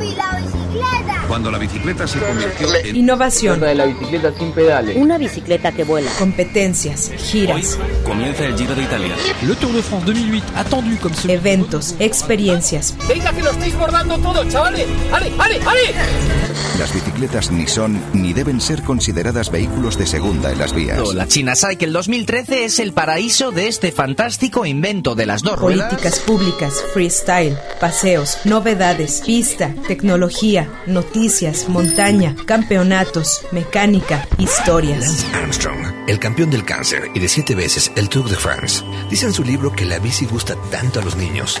¡Papi, la bicicleta! Cuando la bicicleta se convirtió en... Innovación. de la bicicleta sin pedales. Una bicicleta que vuela. Competencias, giras, Comienza el Giro de Italia. Le Tour de France 2008, attendu ce eventos, experiencias. Venga que lo estáis bordando todo, chavales. ¡Ale, ale, ale! Las bicicletas ni son ni deben ser consideradas vehículos de segunda en las vías. La China Cycle 2013 es el paraíso de este fantástico invento de las dos ruedas. Políticas públicas, freestyle, paseos, novedades, pista, tecnología, noticias, montaña, campeonatos, mecánica, historias. Lance Armstrong, el campeón del cáncer y de siete veces el Tour de France, dice en su libro que la bici gusta tanto a los niños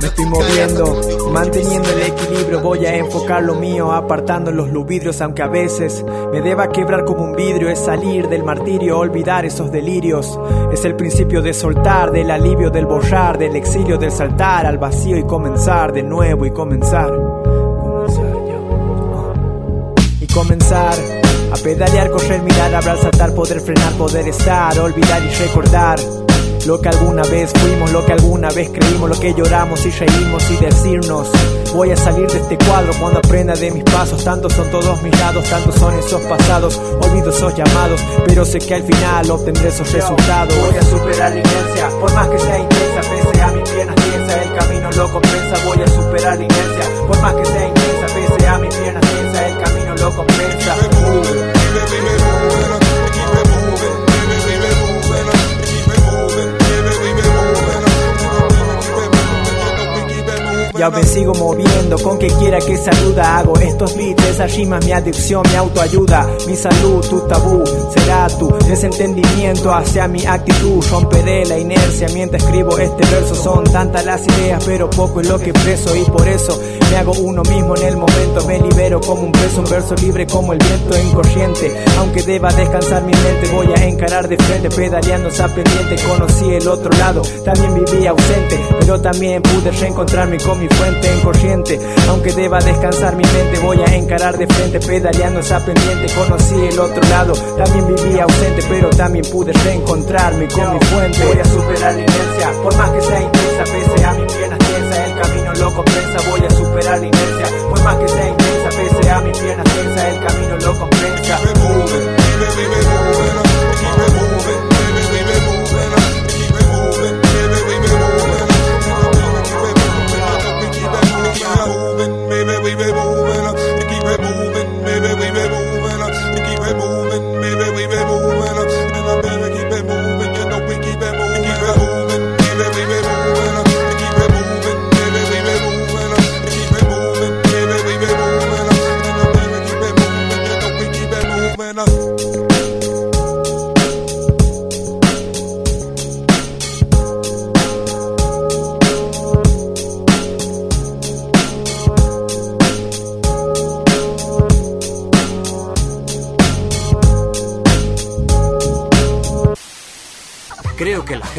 Me estoy moviendo, manteniendo el equilibrio, voy a enfocar lo mío, apartando los vidrios, aunque a veces me deba quebrar como un vidrio, es salir del martirio, olvidar esos delirios, es el principio de soltar, del alivio, del borrar, del exilio, del saltar al vacío y comenzar de nuevo y comenzar, comenzar y comenzar. A pedalear, correr, mirar, hablar, saltar, poder frenar, poder estar, olvidar y recordar. Lo que alguna vez fuimos, lo que alguna vez creímos, lo que lloramos y reímos y decirnos Voy a salir de este cuadro cuando aprenda de mis pasos Tantos son todos mis lados, tantos son esos pasados. Olvido esos llamados, pero sé que al final obtendré esos resultados. Voy a superar la inercia, por más que sea intensa Pese a mis piernas piensa, el camino lo compensa. Voy a superar la inercia, por más que sea intensa Pese a mis piernas piensa, el camino lo compensa Ya me sigo moviendo con que quiera que saluda Hago estos beats, esas rimas, mi adicción, mi autoayuda Mi salud, tu tabú, será tu desentendimiento hacia mi actitud Romperé la inercia mientras escribo este verso Son tantas las ideas pero poco es lo que expreso Y por eso me hago uno mismo en el momento Me libero como un preso, un verso libre como el viento en corriente Aunque deba descansar mi mente voy a encarar de frente Pedaleando esa pendiente, conocí el otro lado También viví ausente, pero también pude reencontrarme con mi fuente en corriente Aunque deba descansar mi mente voy a encarar de frente Pedaleando esa pendiente conocí el otro lado También viví ausente pero también pude reencontrarme con mi fuente Voy a superar la inercia por más que sea intensa Pese a mis piernas tiensa el camino lo compensa Voy a superar la inercia por más que sea intensa Pese a mis piernas tiensa el camino lo compensa que la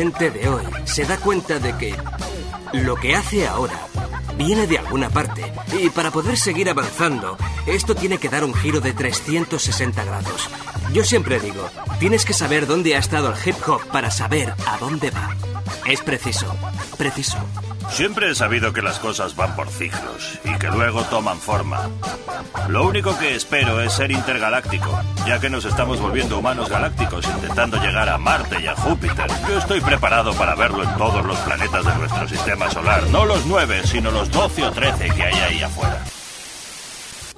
gente de hoy se da cuenta de que lo que hace ahora viene de alguna parte. Y para poder seguir avanzando, esto tiene que dar un giro de 360 grados. Yo siempre digo, tienes que saber dónde ha estado el hip hop para saber a dónde va. Es preciso, preciso. Siempre he sabido que las cosas van por ciclos y que luego toman forma. Lo único que espero es ser intergaláctico, ya que nos estamos volviendo humanos galácticos intentando llegar a Marte y a Júpiter. Yo estoy preparado para verlo en todos los planetas de nuestro sistema solar, no los nueve, sino los doce o trece que hay ahí afuera.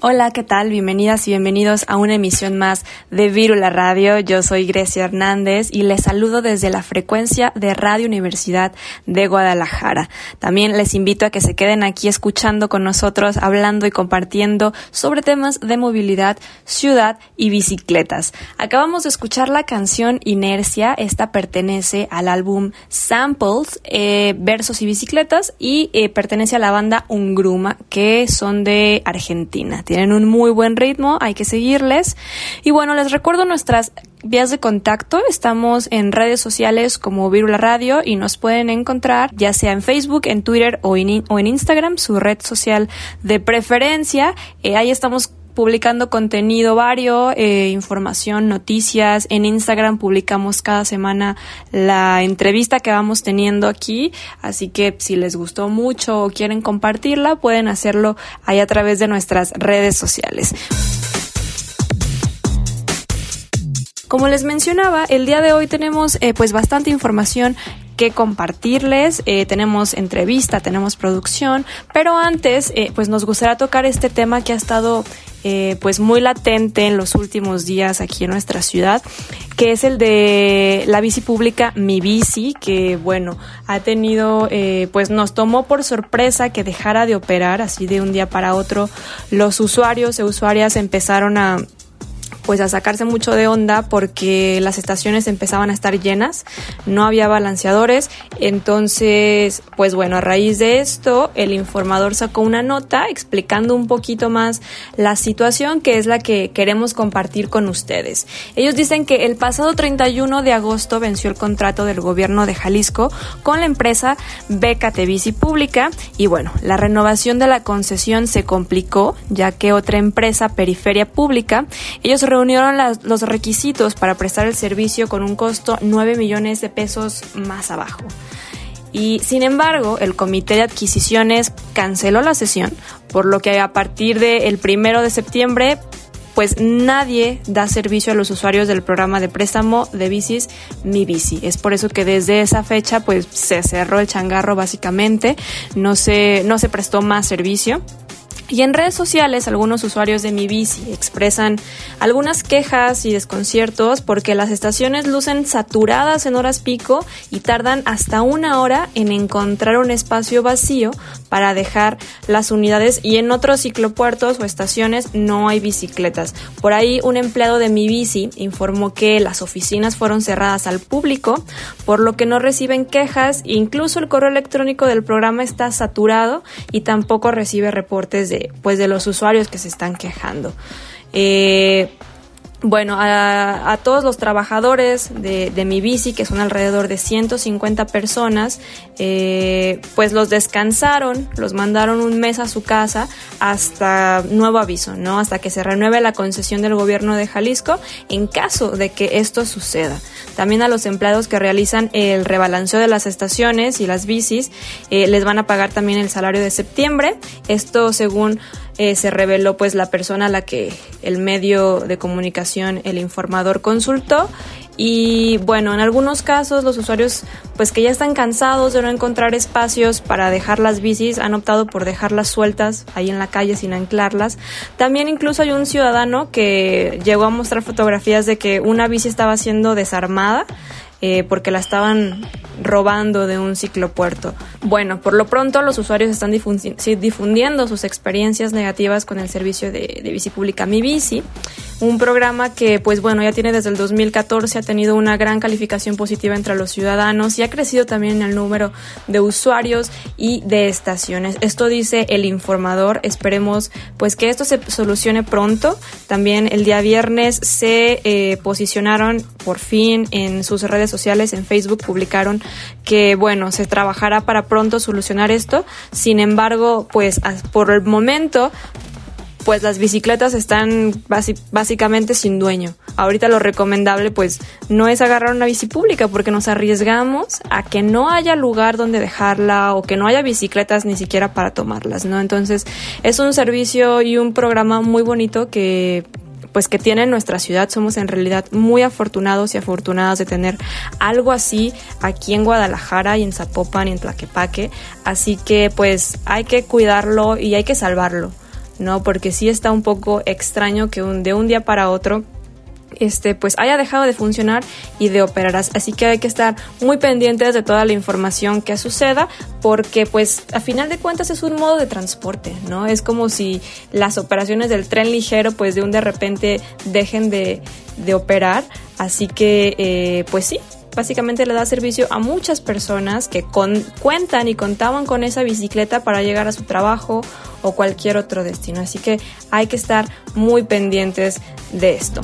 Hola, ¿qué tal? Bienvenidas y bienvenidos a una emisión más de Virula Radio. Yo soy Grecia Hernández y les saludo desde la frecuencia de Radio Universidad de Guadalajara. También les invito a que se queden aquí escuchando con nosotros, hablando y compartiendo sobre temas de movilidad, ciudad y bicicletas. Acabamos de escuchar la canción Inercia. Esta pertenece al álbum Samples, eh, Versos y Bicicletas y eh, pertenece a la banda Ungruma, que son de Argentina tienen un muy buen ritmo, hay que seguirles. Y bueno, les recuerdo nuestras vías de contacto. Estamos en redes sociales como Virula Radio y nos pueden encontrar ya sea en Facebook, en Twitter o en, Instagram, su red social de preferencia. Eh, ahí estamos publicando contenido vario, eh, información, noticias. En Instagram publicamos cada semana la entrevista que vamos teniendo aquí, así que si les gustó mucho o quieren compartirla, pueden hacerlo ahí a través de nuestras redes sociales. Como les mencionaba, el día de hoy tenemos eh, pues bastante información que compartirles. Eh, tenemos entrevista, tenemos producción, pero antes pues nos gustaría tocar este tema que ha estado pues muy latente en los últimos días aquí en nuestra ciudad, que es el de la bici pública Mi Bici, que bueno, ha tenido, pues nos tomó por sorpresa que dejara de operar así de un día para otro. Los usuarios e usuarias empezaron a pues a sacarse mucho de onda porque las estaciones empezaban a estar llenas, no había balanceadores, entonces, pues bueno, a raíz de esto, el informador sacó una nota explicando un poquito más la situación que es la que queremos compartir con ustedes. Ellos dicen que el pasado 31 de agosto venció el contrato del gobierno de Jalisco con la empresa Becate Bici Pública y bueno, la renovación de la concesión se complicó ya que otra empresa, Periferia Pública, ellos reunieron los requisitos para prestar el servicio con un costo 9 millones de pesos más abajo. Y sin embargo, el comité de adquisiciones canceló la sesión, por lo que a partir del primero de septiembre pues nadie da servicio a los usuarios del programa de préstamo de bicis Mi Bici. Es por eso que desde esa fecha pues se cerró el changarro básicamente, no se, no se prestó más servicio. Y en redes sociales algunos usuarios de mi bici expresan algunas quejas y desconciertos porque las estaciones lucen saturadas en horas pico y tardan hasta una hora en encontrar un espacio vacío para dejar las unidades y en otros ciclopuertos o estaciones no hay bicicletas. Por ahí un empleado de mi bici informó que las oficinas fueron cerradas al público, por lo que no reciben quejas, incluso el correo electrónico del programa está saturado y tampoco recibe reportes de pues de los usuarios que se están quejando. Eh, bueno, a, todos los trabajadores de, mi bici, que son alrededor de 150 personas, eh, pues los descansaron, los mandaron un mes a su casa hasta nuevo aviso, ¿no? Hasta que se renueve la concesión del gobierno de Jalisco en caso de que esto suceda. También a los empleados que realizan el rebalanceo de las estaciones y las bicis, eh, les van a pagar también el salario de septiembre. Esto según eh, se reveló pues la persona a la que el medio de comunicación, el informador consultó y bueno, en algunos casos los usuarios pues que ya están cansados de no encontrar espacios para dejar las bicis han optado por dejarlas sueltas ahí en la calle sin anclarlas. También incluso hay un ciudadano que llegó a mostrar fotografías de que una bici estaba siendo desarmada eh, porque la estaban robando de un ciclopuerto. Bueno, por lo pronto los usuarios están difundiendo sus experiencias negativas con el servicio de, de bici pública Mi Bici un programa que pues bueno ya tiene desde el 2014 ha tenido una gran calificación positiva entre los ciudadanos y ha crecido también el número de usuarios y de estaciones. Esto dice el informador. Esperemos pues que esto se solucione pronto. También el día viernes se eh, posicionaron por fin en sus redes sociales en Facebook publicaron que bueno se trabajará para pronto solucionar esto sin embargo pues por el momento pues las bicicletas están básicamente sin dueño. Ahorita lo recomendable pues no es agarrar una bici pública porque nos arriesgamos a que no haya lugar donde dejarla o que no haya bicicletas ni siquiera para tomarlas, ¿no? Entonces es un servicio y un programa muy bonito que pues que tiene nuestra ciudad. Somos en realidad muy afortunados y afortunadas de tener algo así aquí en Guadalajara y en Zapopan y en Tlaquepaque. Así que pues hay que cuidarlo y hay que salvarlo. ¿no? Porque sí está un poco extraño que un, de un día para otro este, pues haya dejado de funcionar y de operar. Así que hay que estar muy pendientes de toda la información que suceda porque pues a final de cuentas es un modo de transporte, ¿no? Es como si las operaciones del tren ligero pues de un de repente dejen de, operar. Así que eh, pues sí, básicamente le da servicio a muchas personas que cuentan y contaban con esa bicicleta para llegar a su trabajo o cualquier otro destino. Así que hay que estar muy pendientes de esto.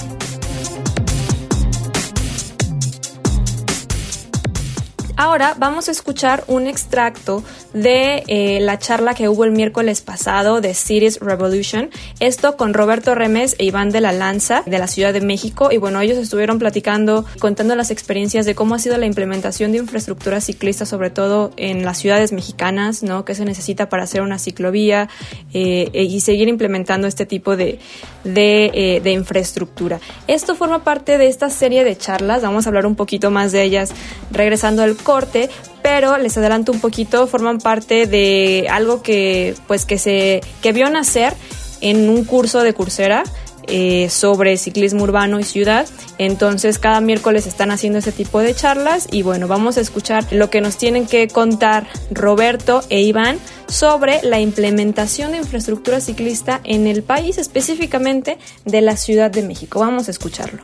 Ahora vamos a escuchar un extracto de eh, la charla que hubo el miércoles pasado de Cities Revolution. Esto con Roberto Remes e Iván de la Lanza de la Ciudad de México. Y bueno, ellos estuvieron platicando, contando las experiencias de cómo ha sido la implementación de infraestructura ciclista, sobre todo en las ciudades mexicanas, ¿no? Que se necesita para hacer una ciclovía eh, y seguir implementando este tipo de, de, eh, infraestructura. Esto forma parte de esta serie de charlas. Vamos a hablar un poquito más de ellas regresando al corte, pero les adelanto un poquito, forman parte de algo que pues que se que vio nacer en un curso de Coursera eh, sobre ciclismo urbano y ciudad. Entonces cada miércoles están haciendo ese tipo de charlas y bueno, vamos a escuchar lo que nos tienen que contar Roberto e Iván sobre la implementación de infraestructura ciclista en el país, específicamente de la Ciudad de México. Vamos a escucharlo.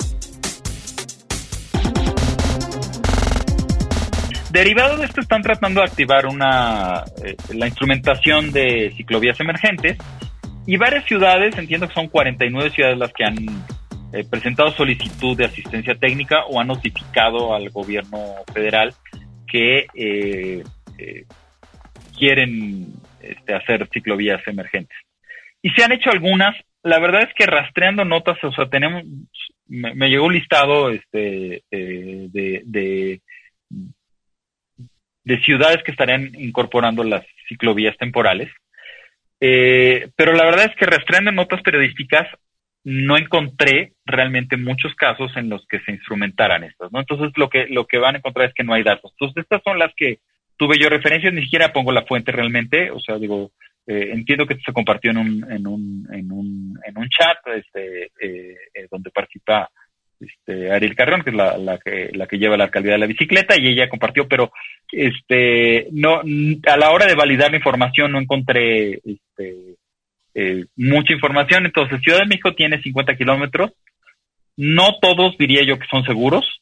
Derivado de esto están tratando de activar una eh, la instrumentación de ciclovías emergentes y varias ciudades, entiendo que son 49 ciudades las que han eh, presentado solicitud de asistencia técnica o han notificado al gobierno federal que eh, quieren este, hacer ciclovías emergentes. Y se han hecho algunas, la verdad es que rastreando notas, o sea, tenemos, me, llegó un listado este, de de ciudades que estarían incorporando las ciclovías temporales. Eh, pero la verdad es que rastreando notas periodísticas no encontré realmente muchos casos en los que se instrumentaran estas, ¿no? Entonces lo que lo que van a encontrar es que no hay datos. Entonces estas son las que tuve yo referencias, ni siquiera pongo la fuente realmente, o sea, digo, eh, entiendo que esto se compartió en un en un en un, en un chat, este, eh, donde participa este, Ariel Carrión, que es la, que, la que lleva la alcaldía de la bicicleta, y ella compartió, pero este, no, a la hora de validar la información no encontré este, eh, mucha información. Entonces, Ciudad de México tiene 50 kilómetros. No todos diría yo que son seguros.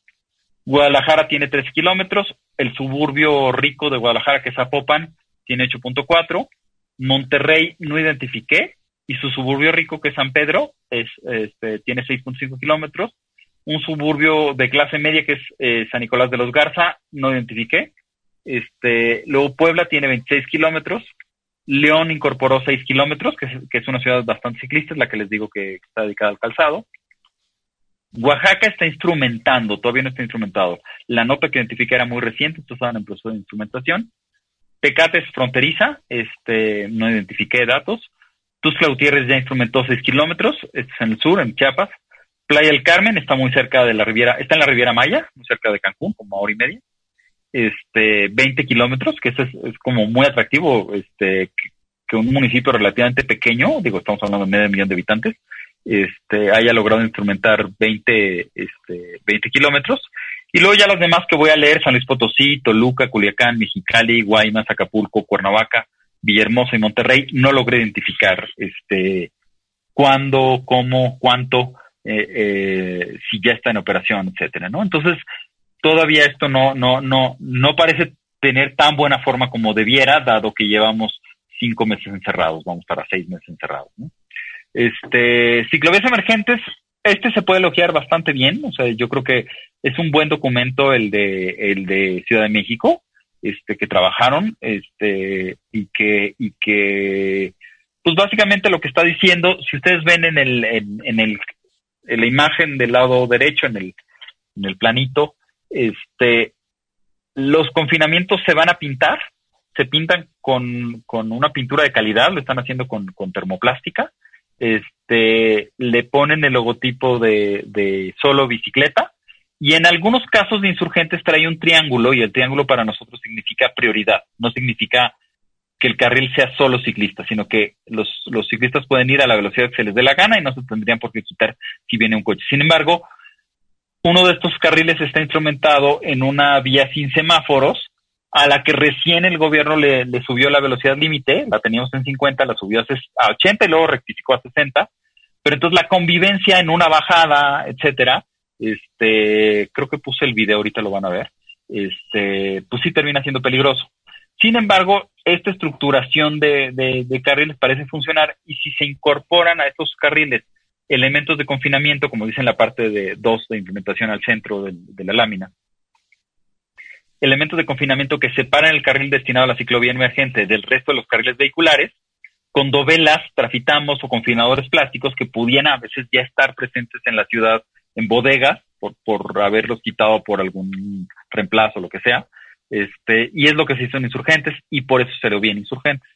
Guadalajara tiene 13 kilómetros. El suburbio rico de Guadalajara, que es Zapopan, tiene 8.4. Monterrey no identifiqué. Y su suburbio rico, que es San Pedro, es, este, tiene 6.5 kilómetros un suburbio de clase media que es eh, San Nicolás de los Garza, no identifiqué. Este, luego Puebla tiene 26 kilómetros, León incorporó 6 kilómetros, que, que, es una ciudad bastante ciclista, es la que les digo que está dedicada al calzado. Oaxaca está instrumentando, todavía no está instrumentado. La nota que identifiqué era muy reciente, entonces estaban en proceso de instrumentación. Tecate es fronteriza, este, no identifiqué datos. Tuxtla Gutiérrez ya instrumentó 6 kilómetros, este es en el sur, en Chiapas. Playa del Carmen está muy cerca de la Riviera, está en la Riviera Maya, muy cerca de Cancún, como a hora y media. Este, 20 kilómetros, que eso es, como muy atractivo, este, que, un municipio relativamente pequeño, digo, estamos hablando de medio millón de habitantes, este, haya logrado instrumentar 20, este, 20 kilómetros. Y luego ya los demás que voy a leer, San Luis Potosí, Toluca, Culiacán, Mexicali, Guaymas, Acapulco, Cuernavaca, Villahermosa y Monterrey, no logré identificar este cuándo, cómo, cuánto, eh, eh, si ya está en operación, etcétera, ¿no? Entonces, todavía esto no, no, no, no parece tener tan buena forma como debiera, dado que llevamos cinco meses encerrados, vamos para seis meses encerrados, ¿no? Este, ciclovías emergentes, este se puede elogiar bastante bien, o sea, yo creo que es un buen documento el de, el de Ciudad de México, este, que trabajaron, este, y que, y que, pues básicamente lo que está diciendo, si ustedes ven en el, en el en la imagen del lado derecho, en el, en el planito, este, los confinamientos se van a pintar, se pintan con, con una pintura de calidad, lo están haciendo con, con termoplástica, este, le ponen el logotipo de, de solo bicicleta, y en algunos casos de insurgentes trae un triángulo y el triángulo para nosotros significa prioridad, no significa que el carril sea solo ciclista, sino que los, los ciclistas pueden ir a la velocidad que se les dé la gana y no se tendrían por qué quitar si viene un coche. Sin embargo, uno de estos carriles está instrumentado en una vía sin semáforos, a la que recién el gobierno le, subió la velocidad límite, la teníamos en 50, la subió a 80 y luego rectificó a 60, pero entonces la convivencia en una bajada, etcétera, este, creo que puse el video, ahorita lo van a ver, este, pues sí termina siendo peligroso. Sin embargo, esta estructuración de, carriles parece funcionar y si se incorporan a estos carriles elementos de confinamiento, como dice en la parte de 2 de implementación al centro de, la lámina, elementos de confinamiento que separan el carril destinado a la ciclovía emergente del resto de los carriles vehiculares, con dovelas, trafitamos o confinadores plásticos que pudieran a veces ya estar presentes en la ciudad en bodegas por, por haberlos quitado por algún reemplazo o lo que sea. Este, y es lo que se hizo en Insurgentes y por eso se lo vi en Insurgentes.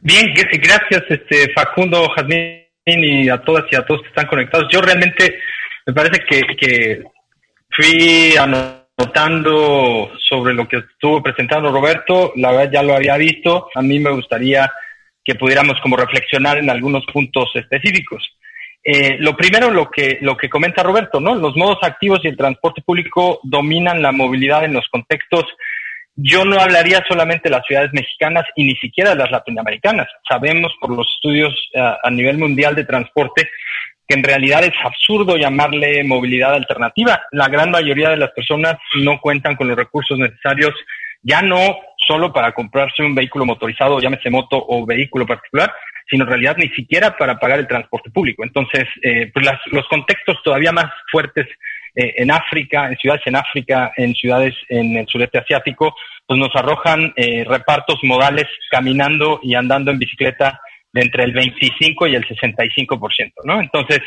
Bien, gracias este Facundo, Jazmín y a todas y a todos que están conectados. Yo realmente me parece que, que fui anotando sobre lo que estuvo presentando Roberto, la verdad ya lo había visto, a mí me gustaría que pudiéramos como reflexionar en algunos puntos específicos. Eh, lo primero, lo que, lo que comenta Roberto, ¿no? Los modos activos y el transporte público dominan la movilidad en los contextos. Yo no hablaría solamente de las ciudades mexicanas y ni siquiera de las latinoamericanas. Sabemos por los estudios eh, a nivel mundial de transporte que en realidad es absurdo llamarle movilidad alternativa. La gran mayoría de las personas no cuentan con los recursos necesarios, ya no solo para comprarse un vehículo motorizado, llámese moto o vehículo particular, sino en realidad ni siquiera para pagar el transporte público. Entonces, eh, pues los contextos todavía más fuertes eh, en África, en ciudades en África, en ciudades en el sureste asiático, pues nos arrojan eh, repartos modales caminando y andando en bicicleta de entre el 25 y el 65%, ¿no? Entonces,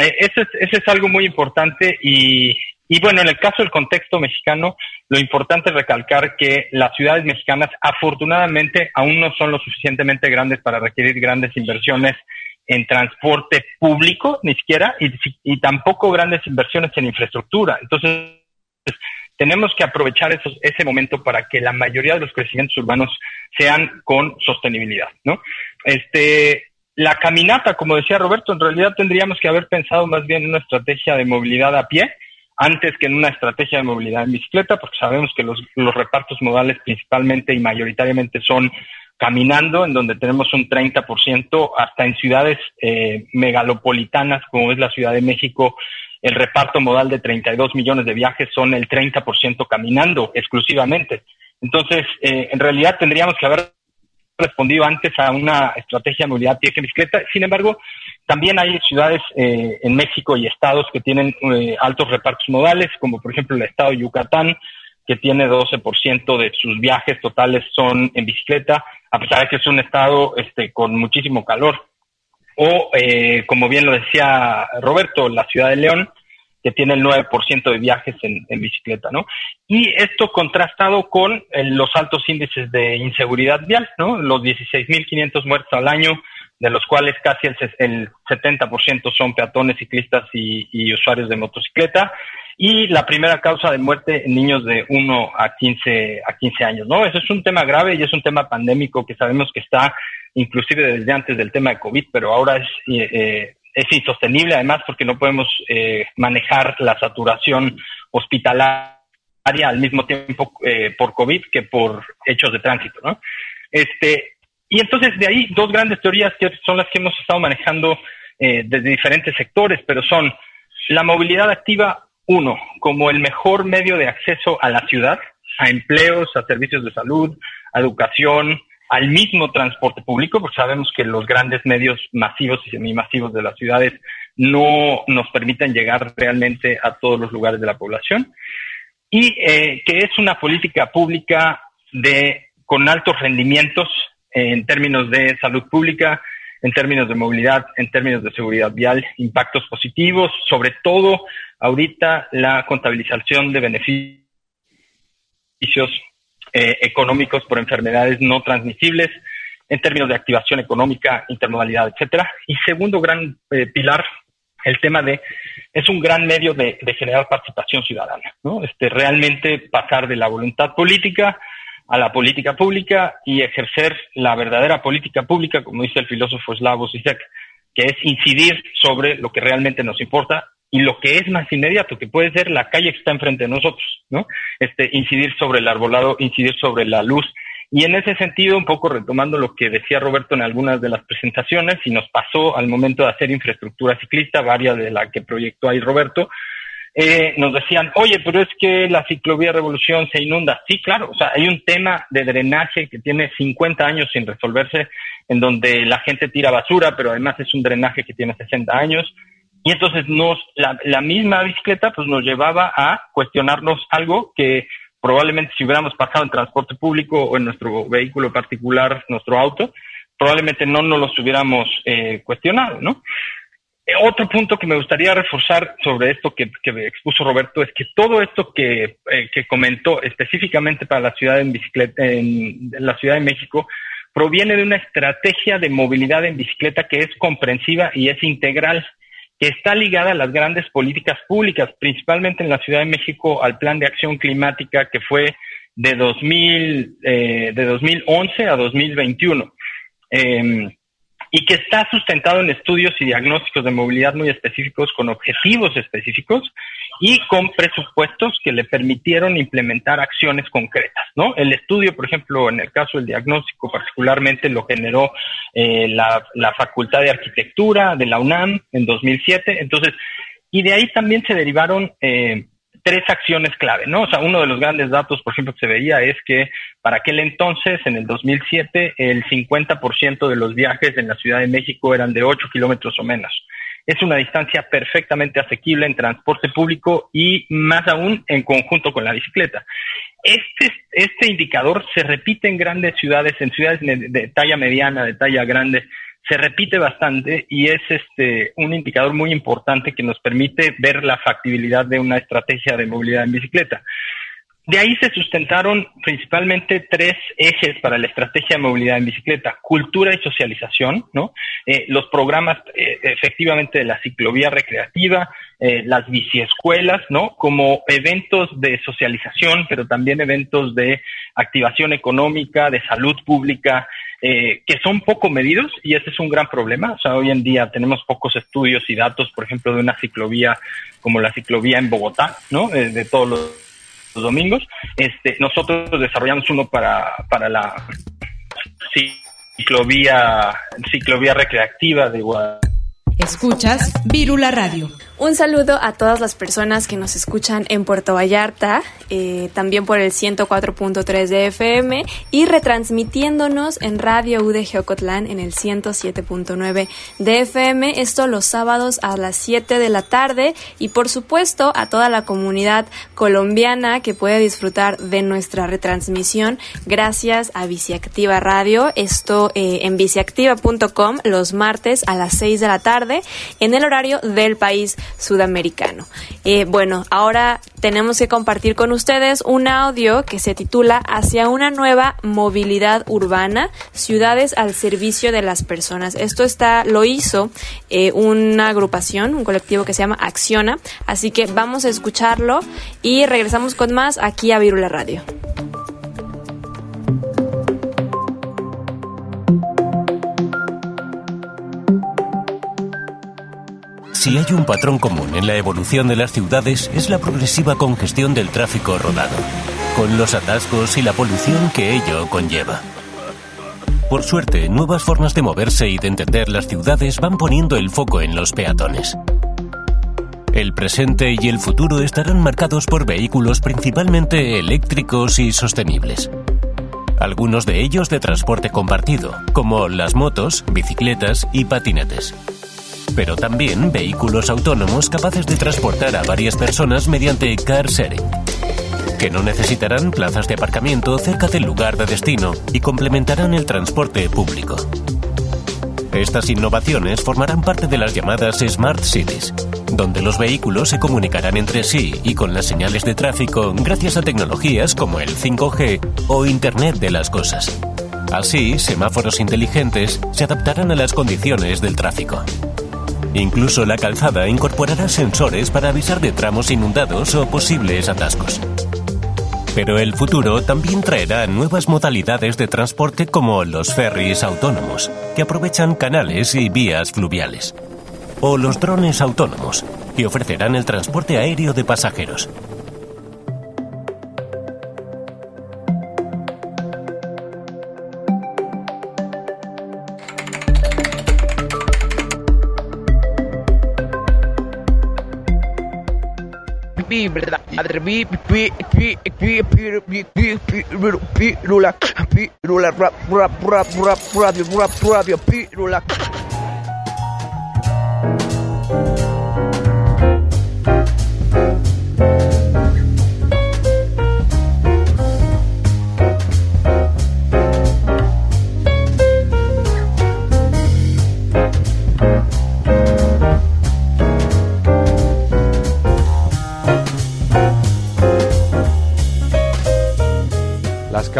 eh, es, eso es algo muy importante y, y bueno, en el caso del contexto mexicano, lo importante es recalcar que las ciudades mexicanas afortunadamente aún no son lo suficientemente grandes para requerir grandes inversiones en transporte público, ni siquiera, y, tampoco grandes inversiones en infraestructura. Entonces, tenemos que aprovechar ese momento para que la mayoría de los crecimientos urbanos sean con sostenibilidad, ¿no? Este, la caminata, como decía Roberto, en realidad tendríamos que haber pensado más bien en una estrategia de movilidad a pie, antes que en una estrategia de movilidad en bicicleta, porque sabemos que los, repartos modales principalmente y mayoritariamente son caminando, en donde tenemos un 30%, hasta en ciudades eh, megalopolitanas como es la Ciudad de México, el reparto modal de 32 millones de viajes son el 30% caminando exclusivamente. Entonces, eh, en realidad tendríamos que haber respondido antes a una estrategia de movilidad pie bicicleta. Sin embargo, también hay ciudades eh, en México y estados que tienen eh, altos repartos modales, como por ejemplo el estado de Yucatán, que tiene 12% de sus viajes totales son en bicicleta, a pesar de que es un estado este, con muchísimo calor. O, eh, como bien lo decía Roberto, la ciudad de León, que tiene el 9% de viajes en, bicicleta, ¿no? Y esto contrastado con los altos índices de inseguridad vial, ¿no? Los 16.500 muertos al año, de los cuales casi el, el 70% son peatones, ciclistas y, usuarios de motocicleta, y la primera causa de muerte en niños de 1 a 15, a 15 años, ¿no? Eso es un tema grave y es un tema pandémico que sabemos que está inclusive desde antes del tema de COVID, pero ahora es, eh, es insostenible además porque no podemos eh, manejar la saturación hospitalaria al mismo tiempo eh, por COVID que por hechos de tránsito, ¿no? Este, y entonces de ahí dos grandes teorías que son las que hemos estado manejando eh, desde diferentes sectores, pero son la movilidad activa, uno, como el mejor medio de acceso a la ciudad, a empleos, a servicios de salud, a educación, al mismo transporte público, porque sabemos que los grandes medios masivos y semimasivos de las ciudades no nos permiten llegar realmente a todos los lugares de la población, y eh, que es una política pública de con altos rendimientos en términos de salud pública, en términos de movilidad, en términos de seguridad vial, impactos positivos, sobre todo ahorita la contabilización de beneficios eh, económicos por enfermedades no transmisibles, en términos de activación económica, intermodalidad, etcétera. Y segundo gran eh, pilar, el tema de es un gran medio de, generar participación ciudadana, ¿no? Este realmente pasar de la voluntad política a la política pública y ejercer la verdadera política pública, como dice el filósofo Slavoj Zizek, que es incidir sobre lo que realmente nos importa y lo que es más inmediato, que puede ser la calle que está enfrente de nosotros, ¿no? Este, incidir sobre el arbolado, incidir sobre la luz. Y en ese sentido, un poco retomando lo que decía Roberto en algunas de las presentaciones, y nos pasó al momento de hacer infraestructura ciclista, varias de la que proyectó ahí Roberto, eh, nos decían, oye, pero es que la ciclovía Revolución se inunda. Sí, claro, o sea, hay un tema de drenaje que tiene 50 años sin resolverse, en donde la gente tira basura, pero además es un drenaje que tiene 60 años. Y entonces nos, la, misma bicicleta pues nos llevaba a cuestionarnos algo que probablemente si hubiéramos pasado en transporte público o en nuestro vehículo particular, nuestro auto, probablemente no nos los hubiéramos eh, cuestionado, ¿no? Eh, otro punto que me gustaría reforzar sobre esto que, expuso Roberto es que todo esto que, eh, que comentó específicamente para la ciudad en bicicleta, en, la Ciudad de México, proviene de una estrategia de movilidad en bicicleta que es comprensiva y es integral, que está ligada a las grandes políticas públicas, principalmente en la Ciudad de México al Plan de Acción Climática que fue de 2000, eh, de 2011 a 2021. Eh, em, y que está sustentado en estudios y diagnósticos de movilidad muy específicos, con objetivos específicos y con presupuestos que le permitieron implementar acciones concretas, ¿no? El estudio, por ejemplo, en el caso del diagnóstico particularmente lo generó eh, la, Facultad de Arquitectura de la UNAM en 2007, entonces, y de ahí también se derivaron eh, tres acciones clave, ¿no? O sea, uno de los grandes datos, por ejemplo, que se veía es que para aquel entonces, en el 2007, el 50% de los viajes en la Ciudad de México eran de 8 kilómetros o menos. Es una distancia perfectamente asequible en transporte público y más aún en conjunto con la bicicleta. Este, este indicador se repite en grandes ciudades, en ciudades de talla mediana, de talla grande, se repite bastante y es este un indicador muy importante que nos permite ver la factibilidad de una estrategia de movilidad en bicicleta. De ahí se sustentaron principalmente tres ejes para la estrategia de movilidad en bicicleta, cultura y socialización, ¿no? Eh, los programas eh, efectivamente de la ciclovía recreativa, eh, las biciescuelas, ¿no? Como eventos de socialización, pero también eventos de activación económica, de salud pública, eh, que son poco medidos y ese es un gran problema. O sea, hoy en día tenemos pocos estudios y datos, por ejemplo, de una ciclovía como la ciclovía en Bogotá, ¿no? Eh, de todos los, domingos. Este, nosotros desarrollamos uno para, para la ciclovía, ciclovía recreativa de Guadalajara. Escuchas Virula Radio. Un saludo a todas las personas que nos escuchan en Puerto Vallarta, eh, también por el 104.3 de FM y retransmitiéndonos en Radio UDG Ocotlán en el 107.9 de FM, esto los sábados a las 7 de la tarde. Y por supuesto a toda la comunidad colombiana que puede disfrutar de nuestra retransmisión gracias a Biciactiva Radio, esto eh, en biciactiva.com los martes a las 6 de la tarde en el horario del país sudamericano. Eh, bueno, ahora tenemos que compartir con ustedes un audio que se titula Hacia una nueva movilidad urbana, ciudades al servicio de las personas. Esto está, lo hizo eh, una agrupación, un colectivo que se llama Acciona, así que vamos a escucharlo y regresamos con más aquí a Virula Radio. Si hay un patrón común en la evolución de las ciudades es la progresiva congestión del tráfico rodado, con los atascos y la polución que ello conlleva. Por suerte, nuevas formas de moverse y de entender las ciudades van poniendo el foco en los peatones. El presente y el futuro estarán marcados por vehículos principalmente eléctricos y sostenibles. Algunos de ellos de transporte compartido, como las motos, bicicletas y patinetes pero también vehículos autónomos capaces de transportar a varias personas mediante car sharing, que no necesitarán plazas de aparcamiento cerca del lugar de destino y complementarán el transporte público. Estas innovaciones formarán parte de las llamadas Smart Cities, donde los vehículos se comunicarán entre sí y con las señales de tráfico gracias a tecnologías como el 5G o Internet de las Cosas. Así, semáforos inteligentes se adaptarán a las condiciones del tráfico. Incluso la calzada incorporará sensores para avisar de tramos inundados o posibles atascos. Pero el futuro también traerá nuevas modalidades de transporte como los ferries autónomos, que aprovechan canales y vías fluviales. O los drones autónomos, y ofrecerán el transporte aéreo de pasajeros. Pirula, pirula, rap, rap, rap, rap, radio, rap, radio, pirula.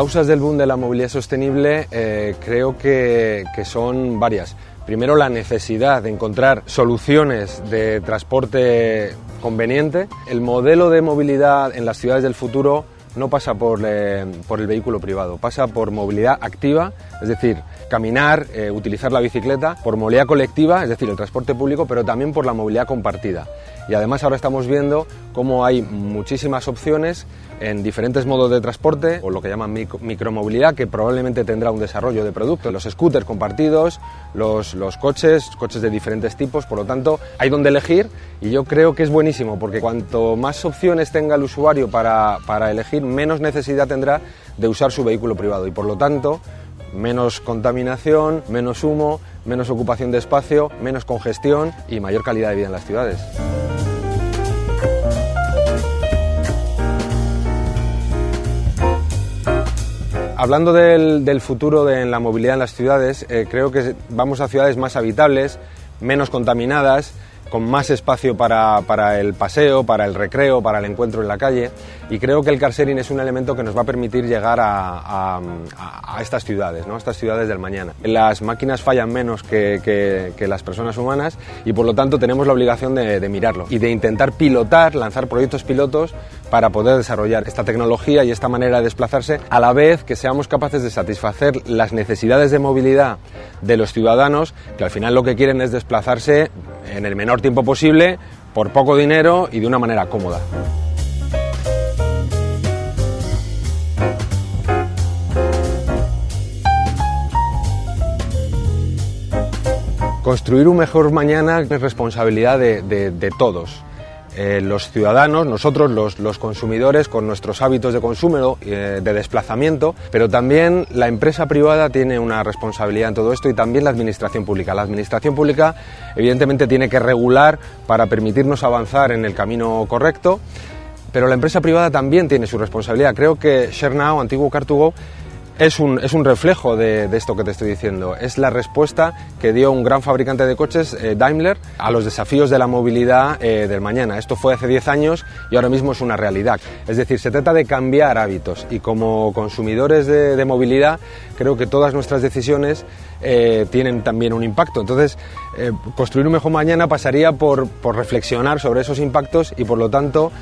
Causas del boom de la movilidad sostenible eh, creo que, son varias. Primero, la necesidad de encontrar soluciones de transporte conveniente. El modelo de movilidad en las ciudades del futuro no pasa por, eh, por, el vehículo privado, pasa por movilidad activa, es decir, caminar, eh, utilizar la bicicleta, por movilidad colectiva, es decir, el transporte público, pero también por la movilidad compartida. Y además ahora estamos viendo cómo hay muchísimas opciones en diferentes modos de transporte, o lo que llaman micromovilidad, que probablemente tendrá un desarrollo de productos. Los scooters compartidos, los, los coches, coches de diferentes tipos, por lo tanto, hay donde elegir y yo creo que es buenísimo, porque cuanto más opciones tenga el usuario para, para elegir, menos necesidad tendrá de usar su vehículo privado y por lo tanto menos contaminación, menos humo, menos ocupación de espacio, menos congestión y mayor calidad de vida en las ciudades. hablando del, futuro de la movilidad en las ciudades, eh, creo que vamos a ciudades más habitables, menos contaminadas, con más espacio para, el paseo, para el recreo, para el encuentro en la calle. Y creo que el car sharing es un elemento que nos va a permitir llegar a, estas ciudades, ¿no? a estas ciudades del mañana. Las máquinas fallan menos que, las personas humanas y por lo tanto tenemos la obligación de, de mirarlo y de intentar pilotar, lanzar proyectos pilotos para poder desarrollar esta tecnología y esta manera de desplazarse a la vez que seamos capaces de satisfacer las necesidades de movilidad de los ciudadanos que al final lo que quieren es desplazarse en el menor tiempo posible, por poco dinero y de una manera cómoda. Construir un mejor mañana es responsabilidad de, todos. Eh, los ciudadanos, nosotros los, consumidores con nuestros hábitos de consumo, eh, de desplazamiento, pero también la empresa privada tiene una responsabilidad en todo esto y también la administración pública. La administración pública evidentemente tiene que regular para permitirnos avanzar en el camino correcto, pero la empresa privada también tiene su responsabilidad. Creo que ShareNow, antiguo Car2Go, es un, es un reflejo de, esto que te estoy diciendo. Es la respuesta que dio un gran fabricante de coches, eh, Daimler, a los desafíos de la movilidad eh, del mañana. Esto fue hace 10 años y ahora mismo es una realidad. Es decir, se trata de cambiar hábitos y como consumidores de, movilidad creo que todas nuestras decisiones eh, tienen también un impacto. Entonces, construir un mejor mañana pasaría por, por, reflexionar sobre esos impactos y por lo tanto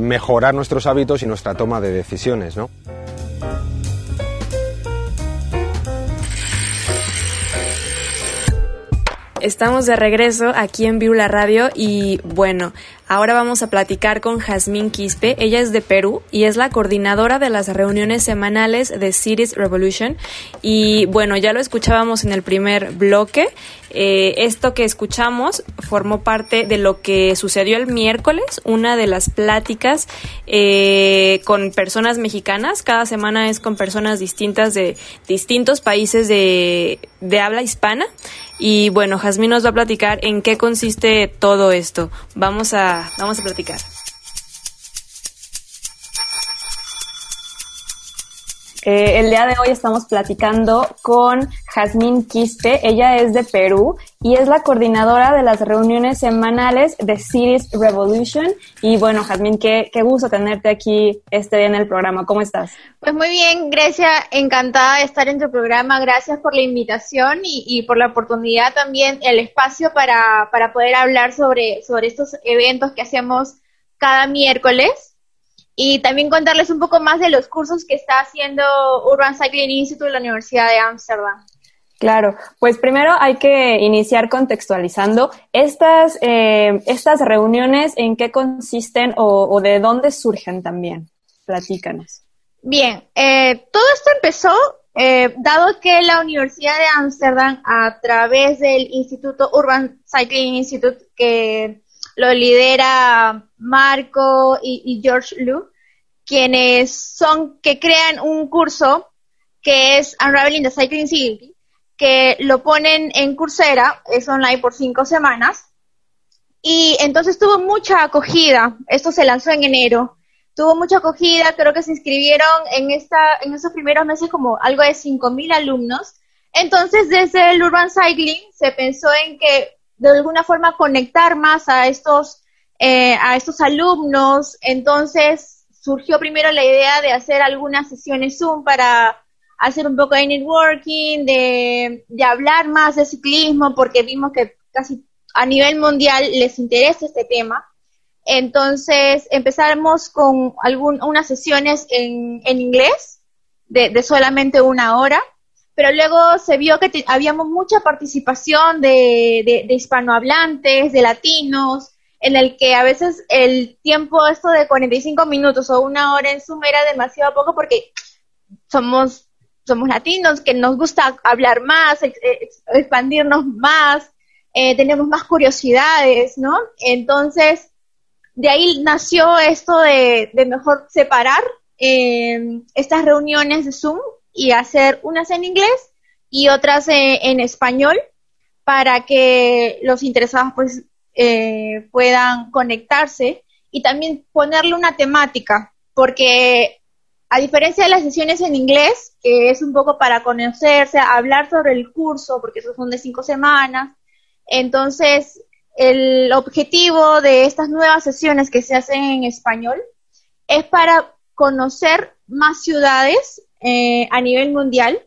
mejorar nuestros hábitos y nuestra toma de decisiones. ¿no? Estamos de regreso aquí en Viula Radio y bueno, ahora vamos a platicar con Jazmín Quispe. Ella es de Perú y es la coordinadora de las reuniones semanales de Cities Revolution. Y bueno, ya lo escuchábamos en el primer bloque. Eh, esto que escuchamos formó parte de lo que sucedió el miércoles, una de las pláticas eh, con personas mexicanas. Cada semana es con personas distintas de distintos países de habla hispana. Y bueno, Jazmín nos va a platicar en qué consiste todo esto. Vamos a, vamos a platicar. Eh, el día de hoy estamos platicando con Jazmín Quispe. Ella es de Perú y es la coordinadora de las reuniones semanales de Cities Revolution. Y bueno, Jazmín, qué, qué gusto tenerte aquí este día en el programa. ¿Cómo estás? Pues muy bien, Grecia, encantada de estar en tu programa. Gracias por la invitación y, y por la oportunidad también, el espacio para, para poder hablar sobre, sobre estos eventos que hacemos cada miércoles y también contarles un poco más de los cursos que está haciendo Urban Cycling Institute de la Universidad de Ámsterdam. Claro, pues primero hay que iniciar contextualizando estas, eh, estas reuniones, en qué consisten o, de dónde surgen también. Platícanos. Bien, eh, todo esto empezó eh, dado que la Universidad de Ámsterdam, a través del Instituto Urban Cycling Institute, que lo lidera Marco y, George Liu, quienes son, que crean un curso que es Unraveling the Cycling City, que lo ponen en Coursera, es online por cinco semanas, y entonces tuvo mucha acogida, esto se lanzó en enero, tuvo mucha acogida, creo que se inscribieron en, esta, en esos primeros meses como algo de 5.000 alumnos, entonces desde el Urban Cycling se pensó en que de alguna forma conectar más a estos, eh, a estos alumnos, entonces surgió primero la idea de hacer algunas sesiones Zoom para hacer un poco de networking, de, de hablar más de ciclismo, porque vimos que casi a nivel mundial les interesa este tema. Entonces empezamos con algún, unas sesiones en, en inglés de, de, solamente una hora, pero luego se vio que habíamos mucha participación de, de, de, hispanohablantes, de latinos, en el que a veces el tiempo esto de 45 minutos o una hora en Zoom era demasiado poco porque somos somos latinos, que nos gusta hablar más, expandirnos más, eh, tenemos más curiosidades, ¿no? Entonces, de ahí nació esto de, mejor separar em, estas reuniones de Zoom y hacer unas en inglés y otras en español para que los interesados pues eh, puedan conectarse y también ponerle una temática, porque a diferencia de las sesiones en inglés, que es un poco para conocerse, hablar sobre el curso, porque esos son de cinco semanas, entonces el objetivo de estas nuevas sesiones que se hacen en español es para conocer más ciudades eh, a nivel mundial,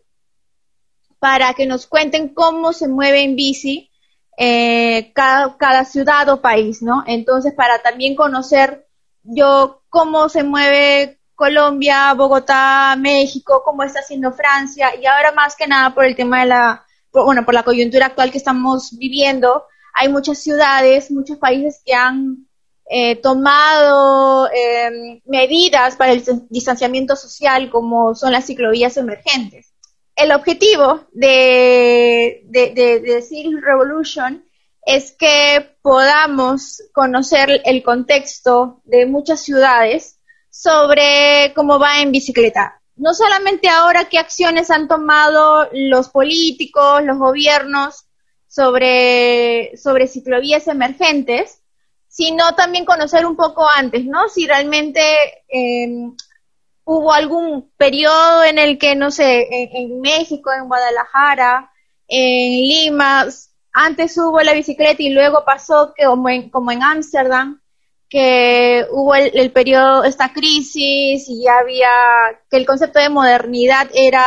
para que nos cuenten cómo se mueve en bici eh, cada, cada ciudad o país, ¿no? Entonces, para también conocer yo cómo se mueve Colombia, Bogotá, México, cómo está haciendo Francia y ahora más que nada por el tema de la, bueno, por la coyuntura actual que estamos viviendo, hay muchas ciudades, muchos países que han eh, tomado em, medidas para el distanciamiento social como son las ciclovías emergentes. El objetivo de, de, de, Revolution es que podamos conocer el contexto de muchas ciudades sobre cómo va en bicicleta. No solamente ahora qué acciones han tomado los políticos, los gobiernos sobre, sobre ciclovías emergentes, sino también conocer un poco antes, ¿no? Si realmente em, hubo algún periodo en el que, no sé, en, México, en Guadalajara, en Lima, antes hubo la bicicleta y luego pasó que como en, como en Ámsterdam, que hubo el, periodo, esta crisis y ya había, que el concepto de modernidad era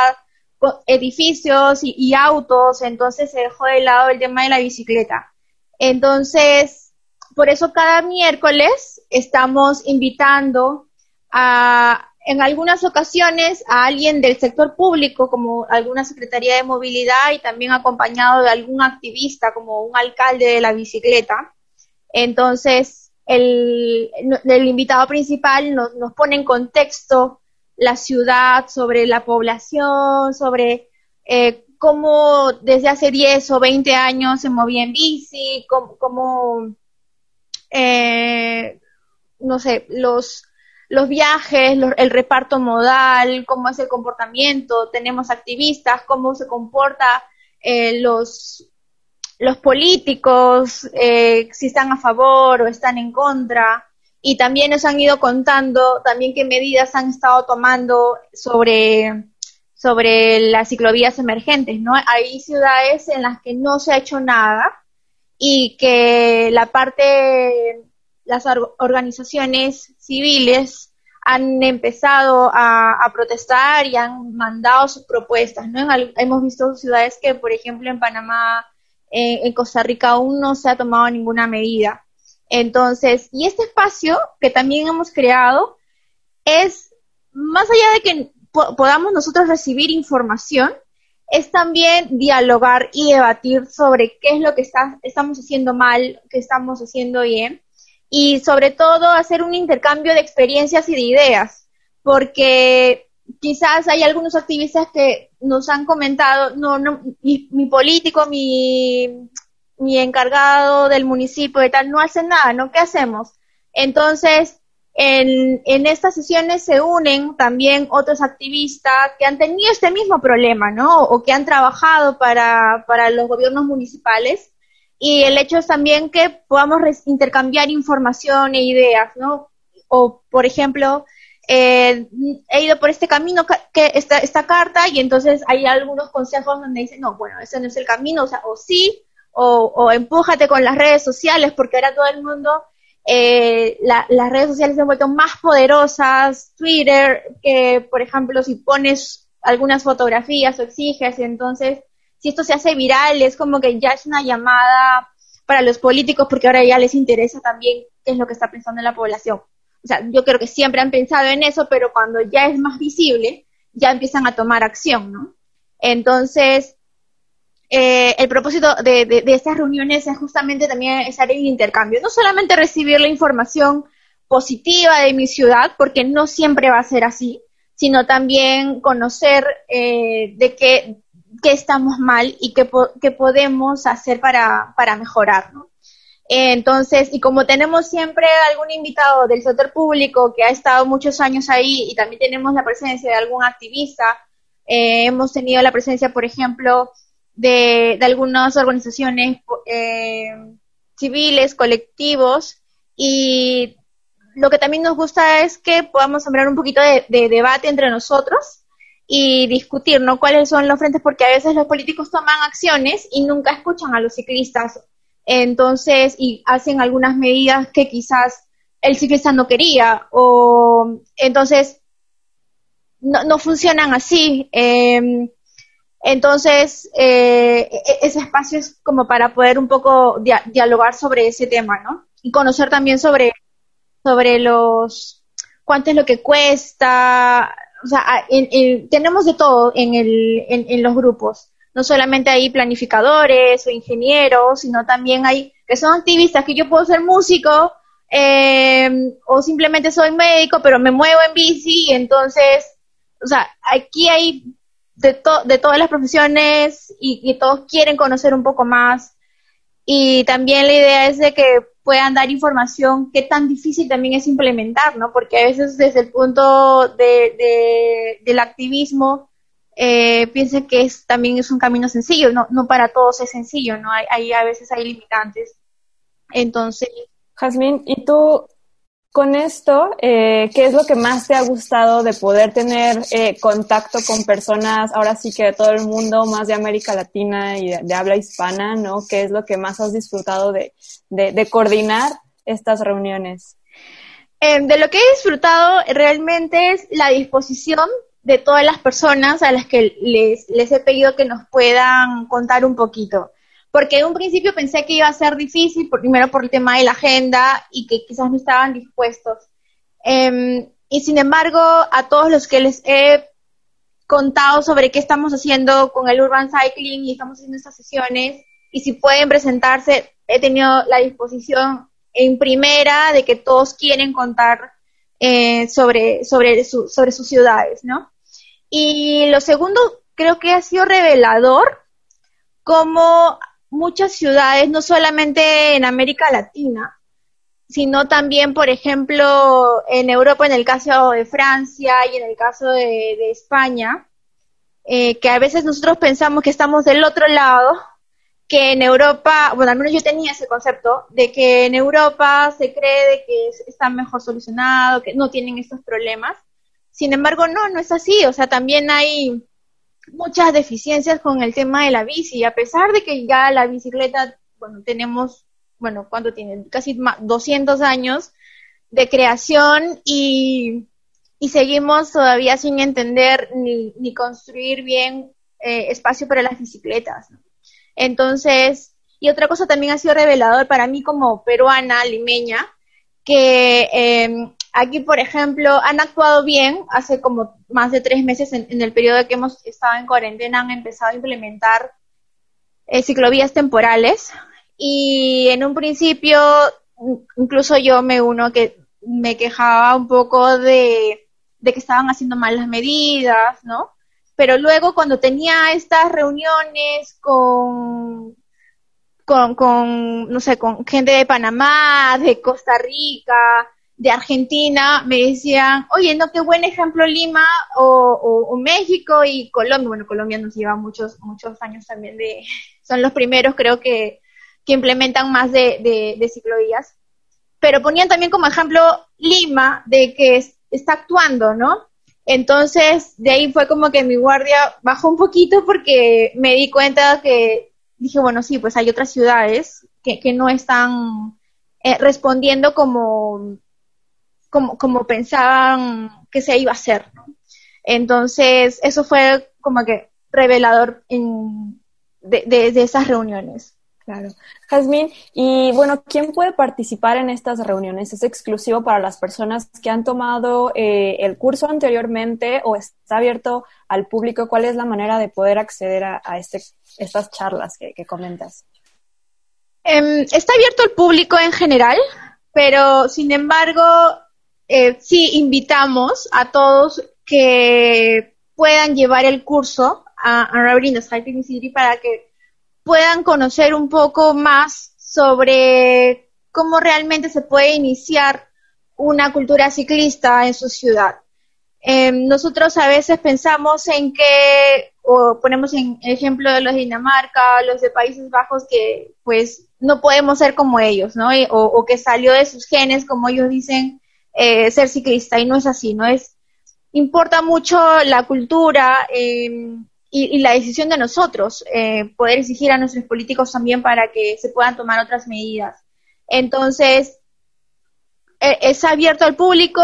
edificios y, autos, entonces se dejó de lado el tema de la bicicleta. Entonces, por eso cada miércoles estamos invitando a, en algunas ocasiones a alguien del sector público, como alguna Secretaría de Movilidad y también acompañado de algún activista, como un alcalde de la bicicleta. Entonces, el, el invitado principal nos, nos, pone en contexto la ciudad, sobre la población, sobre eh, cómo desde hace 10 o 20 años se movía en bici, cómo, eh, no sé, los, los viajes, el reparto modal, cómo es el comportamiento, tenemos activistas, cómo se comporta eh, los, los políticos, eh, si están a favor o están en contra, y también nos han ido contando también qué medidas han estado tomando sobre, sobre las ciclovías emergentes, ¿no? Hay ciudades en las que no se ha hecho nada y que la parte, las organizaciones civiles han empezado a, protestar y han mandado sus propuestas, ¿no? hemos visto ciudades que, por ejemplo, en Panamá en Costa Rica aún no se ha tomado ninguna medida. Entonces, y este espacio que también hemos creado es, más allá de que podamos nosotros recibir información, es también dialogar y debatir sobre qué es lo que está, estamos haciendo mal, qué estamos haciendo bien, y sobre todo hacer un intercambio de experiencias y de ideas, porque quizás hay algunos activistas que nos han comentado, no, no, mi, político, mi, mi encargado del municipio y tal, no hacen nada, ¿no? ¿Qué hacemos? Entonces, en, estas sesiones se unen también otros activistas que han tenido este mismo problema, ¿no? O que han trabajado para, para los gobiernos municipales. Y el hecho es también que podamos intercambiar información e ideas, ¿no? O, por ejemplo, eh, he ido por este camino, que esta, esta carta, y entonces hay algunos consejos donde dicen, no, bueno, ese no es el camino, o sea, o sí, o, o empújate con las redes sociales, porque ahora todo el mundo eh, las redes sociales se han vuelto más poderosas, Twitter, que por ejemplo si pones algunas fotografías o exiges, entonces si esto se hace viral es como que ya es una llamada para los políticos porque ahora ya les interesa también qué es lo que está pensando la población. O sea, yo creo que siempre han pensado en eso, pero cuando ya es más visible, ya empiezan a tomar acción, ¿no? Entonces, eh, el propósito de, de, estas reuniones es justamente también estar en intercambio, no solamente recibir la información positiva de mi ciudad, porque no siempre va a ser así, sino también conocer eh, de qué, qué, estamos mal y qué, qué podemos hacer para, para mejorar, ¿no? entonces, y como tenemos siempre algún invitado del sector público que ha estado muchos años ahí y también tenemos la presencia de algún activista, eh, hemos tenido la presencia, por ejemplo, de, algunas organizaciones eh, civiles, colectivos, y lo que también nos gusta es que podamos sembrar un poquito de, debate entre nosotros y discutir, ¿no? Cuáles son los frentes, porque a veces los políticos toman acciones y nunca escuchan a los ciclistas, entonces, y hacen algunas medidas que quizás el ciclista no quería, o entonces no, no funcionan así. Eh, entonces, eh, e-, ese espacio es como para poder un poco dialogar sobre ese tema, ¿no? Y conocer también sobre, sobre los, cuánto es lo que cuesta, o sea, tenemos de todo en, el, en, los grupos. No solamente hay planificadores o ingenieros, sino también hay que son activistas, que yo puedo ser músico, eh, o simplemente soy médico, pero me muevo en bici, entonces, o sea, aquí hay de, de todas las profesiones y, todos quieren conocer un poco más. Y también la idea es de que puedan dar información qué tan difícil también es implementar, ¿no? Porque a veces desde el punto de, del activismo eh, que es, también es un camino sencillo, no, no para todos es sencillo, ¿no? Hay a veces hay limitantes. Entonces... Jazmín, ¿y tú con esto, eh, ¿qué es lo que más te ha gustado de poder tener eh, contacto con personas, ahora sí que de todo el mundo, más de América Latina y de, habla hispana, ¿no? ¿Qué es lo que más has disfrutado de, de, coordinar estas reuniones? Em, de lo que he disfrutado realmente es la disposición de todas las personas a las que les, les he pedido que nos puedan contar un poquito porque en un principio pensé que iba a ser difícil, primero por el tema de la agenda y que quizás no estaban dispuestos. Em, y sin embargo, a todos los que les he contado sobre qué estamos haciendo con el Urban Cycling y estamos haciendo estas sesiones, y si pueden presentarse, he tenido la disposición en primera de que todos quieren contar eh, sobre, sobre, sobre sus ciudades, ¿no? Y lo segundo, creo que ha sido revelador cómo muchas ciudades, no solamente en América Latina, sino también, por ejemplo, en Europa, en el caso de Francia y en el caso de, España, eh, que a veces nosotros pensamos que estamos del otro lado, que en Europa, bueno, al menos yo tenía ese concepto, de que en Europa se cree de que está mejor solucionado, que no tienen estos problemas. Sin embargo, no, no es así. O sea, también hay muchas deficiencias con el tema de la bici, a pesar de que ya la bicicleta, bueno, tenemos, bueno, ¿cuánto tiene? Casi 200 años de creación y, y seguimos todavía sin entender ni, ni construir bien eh, espacio para las bicicletas. Entonces, y otra cosa también ha sido revelador para mí como peruana, limeña, que eh, Aquí, por ejemplo, han actuado bien. Hace como más de tres meses, en, el periodo que hemos estado en cuarentena, han empezado a implementar eh, ciclovías temporales. Y en un principio, incluso yo me uno que me quejaba un poco de, que estaban haciendo mal las medidas, ¿no? Pero luego cuando tenía estas reuniones con, con, no sé, con gente de Panamá, de Costa Rica, de Argentina, me decían, oye, no, qué buen ejemplo Lima o, o, México y Colombia. Bueno, Colombia nos lleva muchos, muchos años también de, son los primeros creo que, que implementan más de, de, de ciclovías. Pero ponían también como ejemplo Lima de que está actuando, ¿no? Entonces, de ahí fue como que mi guardia bajó un poquito porque me di cuenta que dije, bueno, sí, pues hay otras ciudades que, que no están eh, respondiendo como, como, como pensaban que se iba a hacer, ¿no? Entonces, eso fue como que revelador en, de, de esas reuniones. Claro. Jazmín, y bueno, ¿quién puede participar en estas reuniones? ¿Es exclusivo para las personas que han tomado eh, el curso anteriormente o está abierto al público? ¿Cuál es la manera de poder acceder a, este, estas charlas que, comentas? Em, está abierto al público en general, pero sin embargo, eh, sí invitamos a todos que puedan llevar el curso a, a City para que puedan conocer un poco más sobre cómo realmente se puede iniciar una cultura ciclista en su ciudad. Em, nosotros a veces pensamos en que, o ponemos en ejemplo de los de Dinamarca, los de Países Bajos, que pues no podemos ser como ellos, ¿no? o, que salió de sus genes, como ellos dicen, eh, ser ciclista, y no es así, ¿no? Es, importa mucho la cultura, eh, y, la decisión de nosotros, eh, poder exigir a nuestros políticos también para que se puedan tomar otras medidas. Entonces, e, es abierto al público,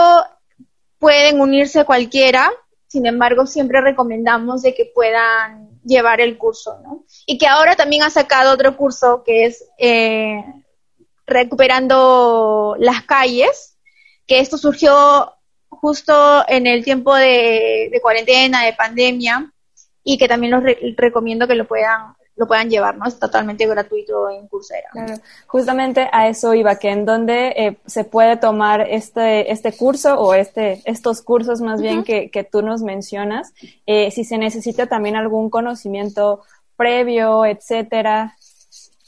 pueden unirse cualquiera, sin embargo, siempre recomendamos de que puedan llevar el curso, ¿no? Y que ahora también ha sacado otro curso que es eh, recuperando las calles, que esto surgió justo en el tiempo de cuarentena, de pandemia, y que también los recomiendo que lo puedan lo puedan llevar, ¿no? Es totalmente gratuito en Coursera. Claro. Justamente a eso iba, que en donde eh, se puede tomar este, este curso o este, estos cursos más bien que, que tú nos mencionas, eh, si se necesita también algún conocimiento previo, etcétera,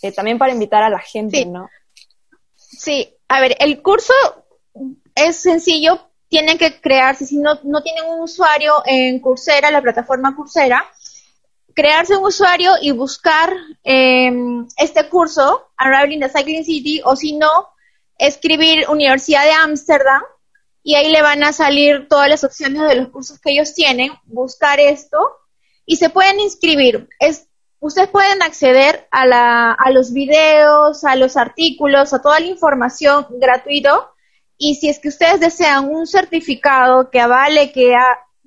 eh, también para invitar a la gente, ¿no? Sí, a ver, el curso es sencillo, tienen que crearse, si no, no tienen un usuario en Coursera, la plataforma Coursera, crearse un usuario y buscar em, este curso, Arriving the Cycling City, o si no, escribir Universidad de Ámsterdam, y ahí le van a salir todas las opciones de los cursos que ellos tienen, buscar esto, y se pueden inscribir. Es, ustedes pueden acceder a, la, a los videos, a los artículos, a toda la información gratuito y si es que ustedes desean un certificado que avale que,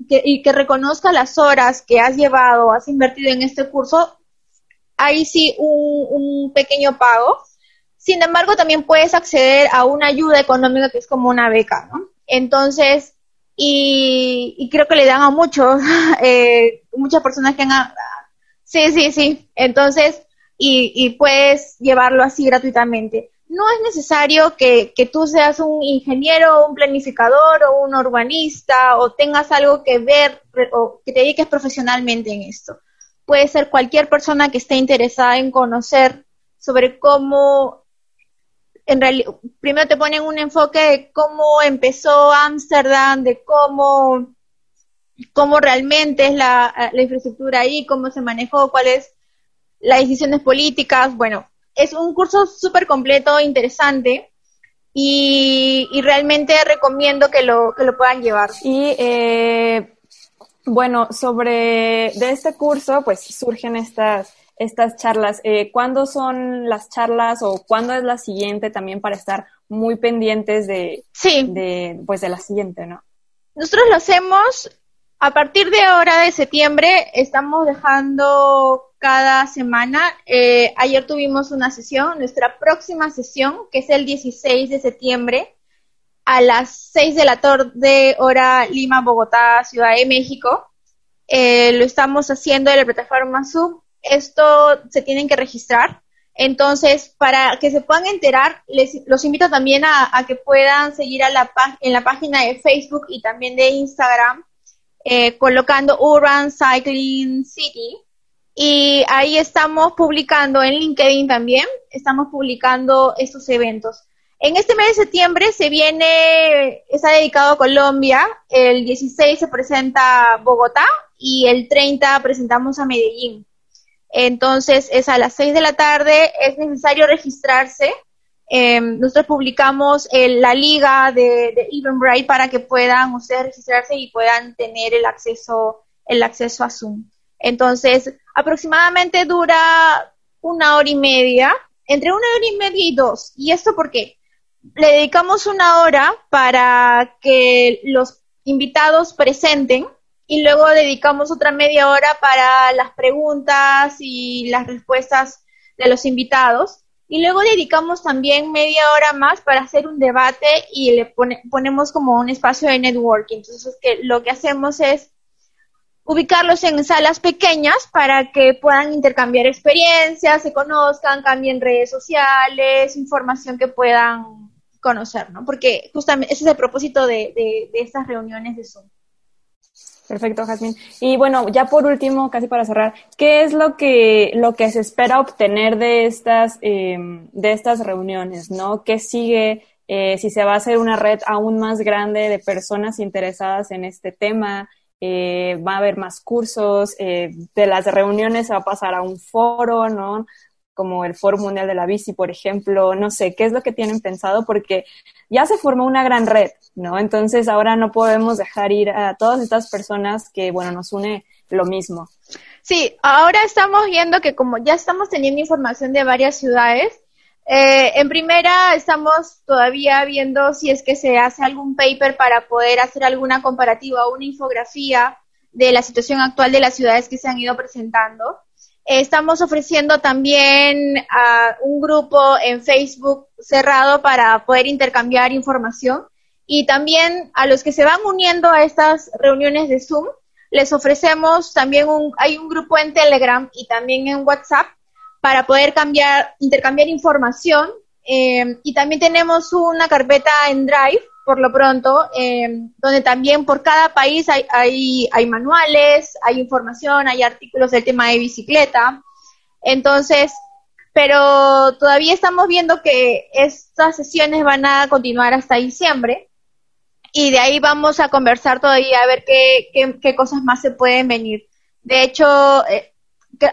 y que reconozca las horas que has llevado, has invertido en este curso, ahí sí un, pequeño pago. Sin embargo, también puedes acceder a una ayuda económica que es como una beca, ¿no? Entonces, y, creo que le dan a muchos, eh, muchas personas que han... Sí, sí, sí. Entonces, y, y puedes llevarlo así gratuitamente no es necesario que, tú seas un ingeniero, un planificador o un urbanista o tengas algo que ver o que te dediques profesionalmente en esto. Puede ser cualquier persona que esté interesada en conocer sobre cómo, en realidad, primero te ponen un enfoque de cómo empezó Ámsterdam, de cómo, cómo realmente es la, la infraestructura ahí, cómo se manejó, cuáles las decisiones políticas, bueno, es un curso súper completo, interesante. Y, realmente recomiendo que lo, que lo puedan llevar. Y eh, bueno, sobre de este curso, pues surgen estas, estas charlas. Eh, ¿Cuándo son las charlas o cuándo es la siguiente también para estar muy pendientes de, de, pues de la siguiente, ¿no? Nosotros lo hacemos a partir de ahora de septiembre, estamos dejando cada semana. Eh, ayer tuvimos una sesión, nuestra próxima sesión, que es el 16 de septiembre, a las 6 de la tarde, hora Lima, Bogotá, Ciudad de México. Eh, lo estamos haciendo en la plataforma Zoom. Esto se tienen que registrar. Entonces, para que se puedan enterar, les, los invito también a, que puedan seguir a la, en la página de Facebook y también de Instagram, eh, colocando Urban Cycling City. Y ahí estamos publicando en LinkedIn también, estamos publicando estos eventos. En este mes de septiembre se viene, está dedicado a Colombia, el 16 se presenta Bogotá y el 30 presentamos a Medellín. Entonces es a las 6 de la tarde, es necesario registrarse. Em, nosotros publicamos la liga de, de Eventbrite para que puedan ustedes registrarse y puedan tener el acceso, el acceso a Zoom. Entonces, aproximadamente dura una hora y media, entre una hora y media y dos. ¿Y esto por qué? le dedicamos una hora para que los invitados presenten y luego dedicamos otra media hora para las preguntas y las respuestas de los invitados. Y luego dedicamos también media hora más para hacer un debate y le ponemos como un espacio de networking. Entonces, que lo que hacemos es ubicarlos en salas pequeñas para que puedan intercambiar experiencias, se conozcan, cambien redes sociales, información que puedan conocer, ¿no? Porque justamente ese es el propósito de, de, estas reuniones de Zoom. Perfecto, Jazmín. Y bueno, ya por último, casi para cerrar, ¿qué es lo que, lo que se espera obtener de estas, em, de estas reuniones, ¿no? ¿Qué sigue? Eh, si se va a hacer una red aún más grande de personas interesadas en este tema, eh, va a haber más cursos, eh, de las reuniones se va a pasar a un foro, ¿no? como el Foro Mundial de la Bici, por ejemplo, no sé, qué es lo que tienen pensado, porque ya se formó una gran red, ¿no? Entonces ahora no podemos dejar ir a todas estas personas que, bueno, nos une lo mismo. Sí, ahora estamos viendo que como ya estamos teniendo información de varias ciudades, eh, en primera estamos todavía viendo si es que se hace algún paper para poder hacer alguna comparativa o una infografía de la situación actual de las ciudades que se han ido presentando. Estamos ofreciendo también a un grupo en Facebook cerrado para poder intercambiar información y también a los que se van uniendo a estas reuniones de Zoom les ofrecemos también hay un grupo en Telegram y también en WhatsApp para poder cambiar intercambiar información eh, y también tenemos una carpeta en Drive por lo pronto, em, donde también por cada país hay, hay, hay, manuales, hay información, hay artículos del tema de bicicleta. Entonces, pero todavía estamos viendo que estas sesiones van a continuar hasta diciembre y de ahí vamos a conversar todavía a ver qué, qué, cosas más se pueden venir. De hecho, eh,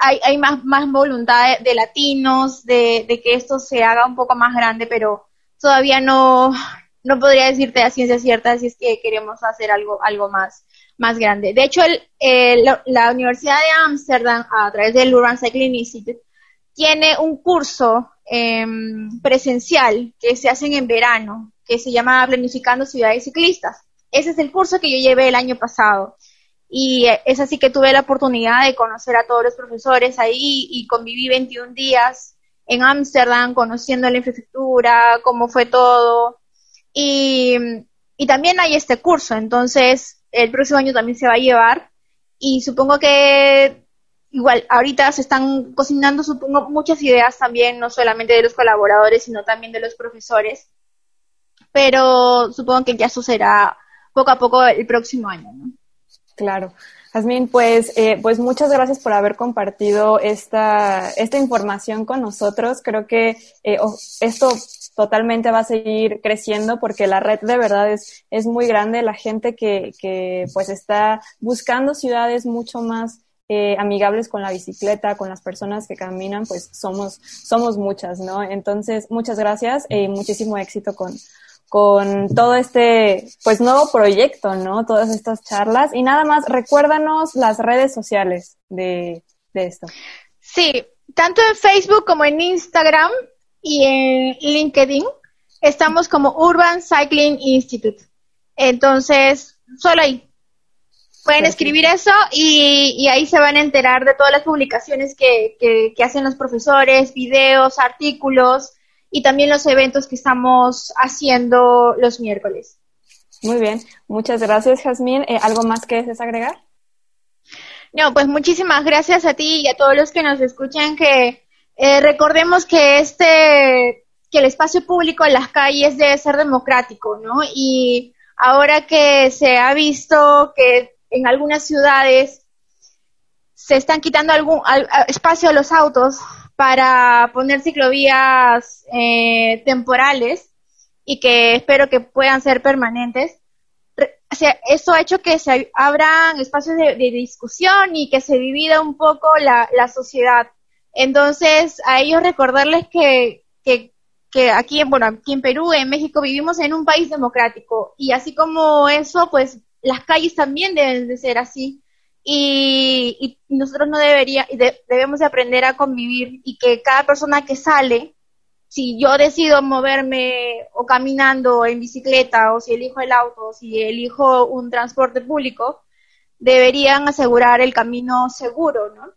hay, hay más, más voluntad de, latinos, de, de que esto se haga un poco más grande, pero todavía no, no podría decirte a ciencia cierta si es que queremos hacer algo, algo más, más grande. De hecho, el, la Universidad de Ámsterdam, a través del Urban Cycling Institute, tiene un curso em, presencial que se hacen en verano, que se llama Planificando Ciudades Ciclistas. Ese es el curso que yo llevé el año pasado. Y es así que tuve la oportunidad de conocer a todos los profesores ahí y conviví 21 días en Ámsterdam, conociendo la infraestructura, cómo fue todo, y, y también hay este curso, entonces el próximo año también se va a llevar y supongo que igual ahorita se están cocinando supongo muchas ideas también no solamente de los colaboradores sino también de los profesores pero supongo que ya sucederá poco a poco el próximo año ¿no? Claro Jazmín, pues, eh, pues muchas gracias por haber compartido esta, esta información con nosotros. Creo que eh, esto totalmente va a seguir creciendo porque la red de verdad es, es muy grande. La gente que, que pues está buscando ciudades mucho más eh, amigables con la bicicleta, con las personas que caminan, pues somos, somos muchas, ¿no? Entonces, muchas gracias y muchísimo éxito con, con todo este, pues, nuevo proyecto, ¿no? Todas estas charlas. Y nada más, recuérdanos las redes sociales de, de esto. Sí, tanto en Facebook como en Instagram y en LinkedIn estamos como Urban Cycling Institute. Entonces, solo ahí. Pueden escribir eso y, ahí se van a enterar de todas las publicaciones que, que, hacen los profesores, videos, artículos y también los eventos que estamos haciendo los miércoles. Muy bien, muchas gracias, Jazmín. Eh, ¿Algo más que desees agregar? No, pues muchísimas gracias a ti y a todos los que nos escuchan que eh, recordemos que este que el espacio público en las calles debe ser democrático, ¿no? Y ahora que se ha visto que en algunas ciudades se están quitando algún espacio a los autos para poner ciclovías eh, temporales y que espero que puedan ser permanentes, o sea, eso ha hecho que se abran espacios de, discusión y que se divida un poco la, sociedad. Entonces, a ellos recordarles que, que, que, aquí, bueno, aquí en Perú, en México, vivimos en un país democrático y así como eso, pues las calles también deben de ser así. Y, y nosotros no debería, debemos de aprender a convivir y que cada persona que sale si yo decido moverme o caminando en bicicleta o si elijo el auto o si elijo un transporte público, deberían asegurar el camino seguro, ¿no?